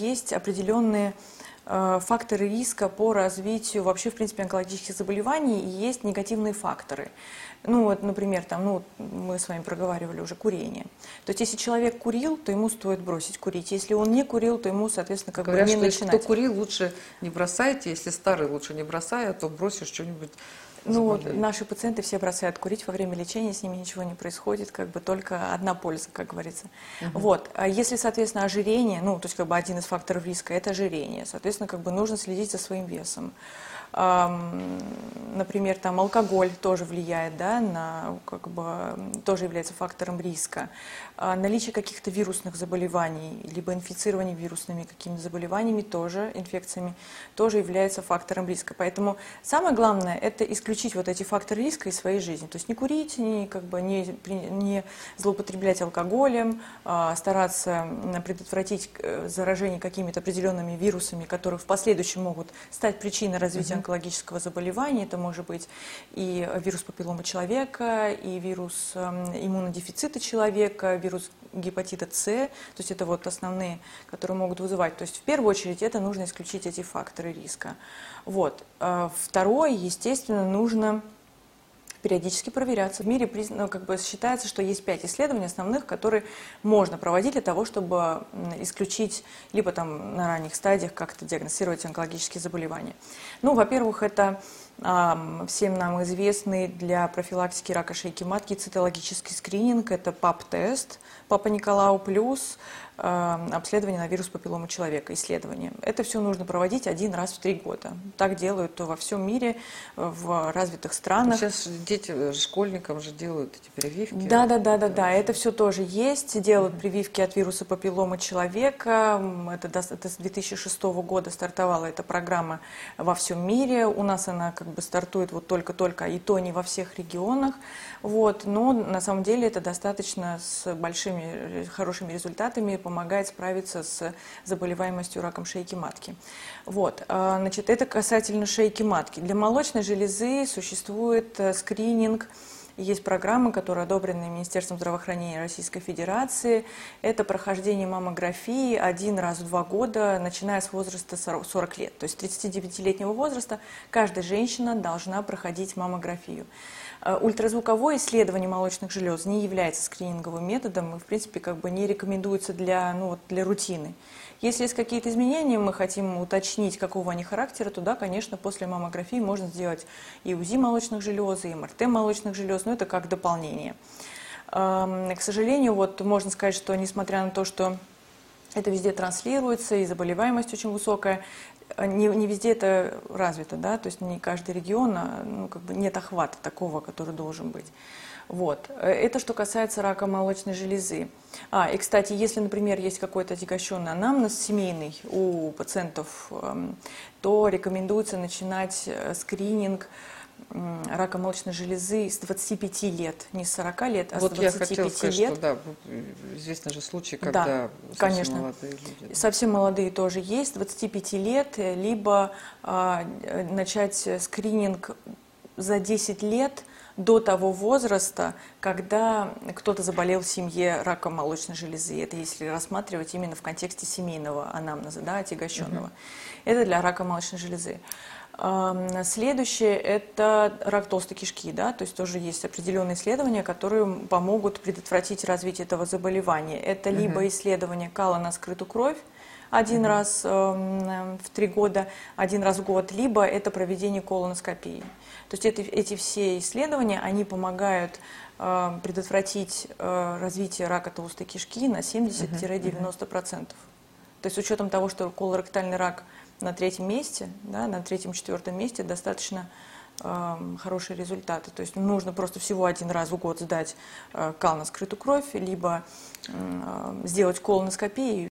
есть определенные э, факторы риска по развитию вообще, в принципе, онкологических заболеваний, и есть негативные факторы. Ну, вот, например, там, ну, мы с вами проговаривали уже курение. То есть, если человек курил, то ему стоит бросить курить. Если он не курил, то ему, соответственно, как Говорят, бы не что если начинать. кто курил, лучше не бросайте. Если старый, лучше не бросай, а то бросишь что-нибудь Ну, вот наши пациенты все бросают курить во время лечения, с ними ничего не происходит, как бы только одна польза, как говорится. Вот. А если, соответственно, ожирение, ну, то есть как бы один из факторов риска – это ожирение, соответственно, как бы нужно следить за своим весом. Например, там алкоголь тоже влияет, да, на, как бы, тоже является фактором риска. А Наличие каких-то вирусных заболеваний, либо инфицирование вирусными какими-то заболеваниями тоже, инфекциями, тоже является фактором риска. Поэтому самое главное – это исключить вот эти факторы риска из своей жизни. То есть не курить, не, как бы, не, не злоупотреблять алкоголем, а, стараться предотвратить э, заражение какими-то определенными вирусами, которые в последующем могут стать причиной развития онкологического заболевания. Это может быть и вирус папилломы человека, и вирус эм, иммунодефицита человека, вирус гепатита С. То есть это вот основные, которые могут вызывать. То есть в первую очередь это нужно исключить эти факторы риска. Вот. А Второе, естественно, нужно периодически проверяться. В мире ну, как бы считается, что есть пять исследований основных, которые можно проводить для того, чтобы исключить либо там на ранних стадиях как-то диагностировать онкологические заболевания. Ну, во-первых, это всем нам известный для профилактики рака шейки матки цитологический скрининг, это ПАП-тест, Папа Николау плюс, обследование на вирус папилломы человека, исследование. Это все нужно проводить один раз в три года. Так делают во всем мире, в развитых странах. Сейчас дети, школьникам же делают эти прививки. Да, да, да, да, да. Это все тоже есть. Делают прививки от вируса папиллома человека. Это, это с 2006 года стартовала эта программа во всем мире. У нас она как бы стартует вот только-только, и то не во всех регионах. Вот. Но на самом деле это достаточно с большими э, хорошими результатами помогает справиться с заболеваемостью раком шейки матки. Вот. А, Значит, это касательно шейки матки. Для молочной железы существует э, скрининг есть программы, которые одобрены Министерством здравоохранения Российской Федерации. Это прохождение маммографии один раз в два года, начиная с возраста 40 40 лет. То есть с 39-летнего возраста каждая женщина должна проходить маммографию. Э, Ультразвуковое исследование молочных желез не является скрининговым методом и, в принципе, как бы не рекомендуется для, ну, вот, для рутины. Если есть какие-то изменения, мы хотим уточнить, какого они характера, то да, конечно, после маммографии можно сделать и УЗИ молочных желез, и МРТ молочных желез, но это как дополнение. Эм, К сожалению, вот можно сказать, что несмотря на то, что это везде транслируется, и заболеваемость очень высокая, э, не, не везде это развито, да, то есть не каждый регион, а, ну, как бы нет охвата такого, который должен быть. Вот. Это что касается рака молочной железы. А, и, кстати, если, например, есть какой-то отягощенный анамнез семейный у пациентов, эм, то рекомендуется начинать э, скрининг рака молочной железы с 25 лет, не с 40 лет, а Вот с я 25 хотела сказать, лет. что да, э, известны же случаи, Да, когда совсем конечно. молодые люди. Совсем молодые тоже есть, 25 лет, э, либо а, э, начать скрининг за 10 лет до того возраста, когда кто-то заболел в семье раком молочной железы. Это если рассматривать именно в контексте семейного анамнеза, да, отягощенного. Это для рака молочной железы. Следующее – это рак толстой кишки, да, то есть тоже есть определенные исследования, которые помогут предотвратить развитие этого заболевания. Это либо исследование кала на скрытую кровь, один раз эм, в три года, один раз в год, либо это проведение колоноскопии. То есть это, эти все исследования, они помогают э, предотвратить э, развитие рака толстой кишки на 70-90%. То есть с учетом того, что колоректальный рак на третьем месте, да, на третьем-четвертом месте достаточно эм, хорошие результаты. То есть нужно просто всего один раз в год сдать э, кал на скрытую кровь, либо э, сделать колоноскопию,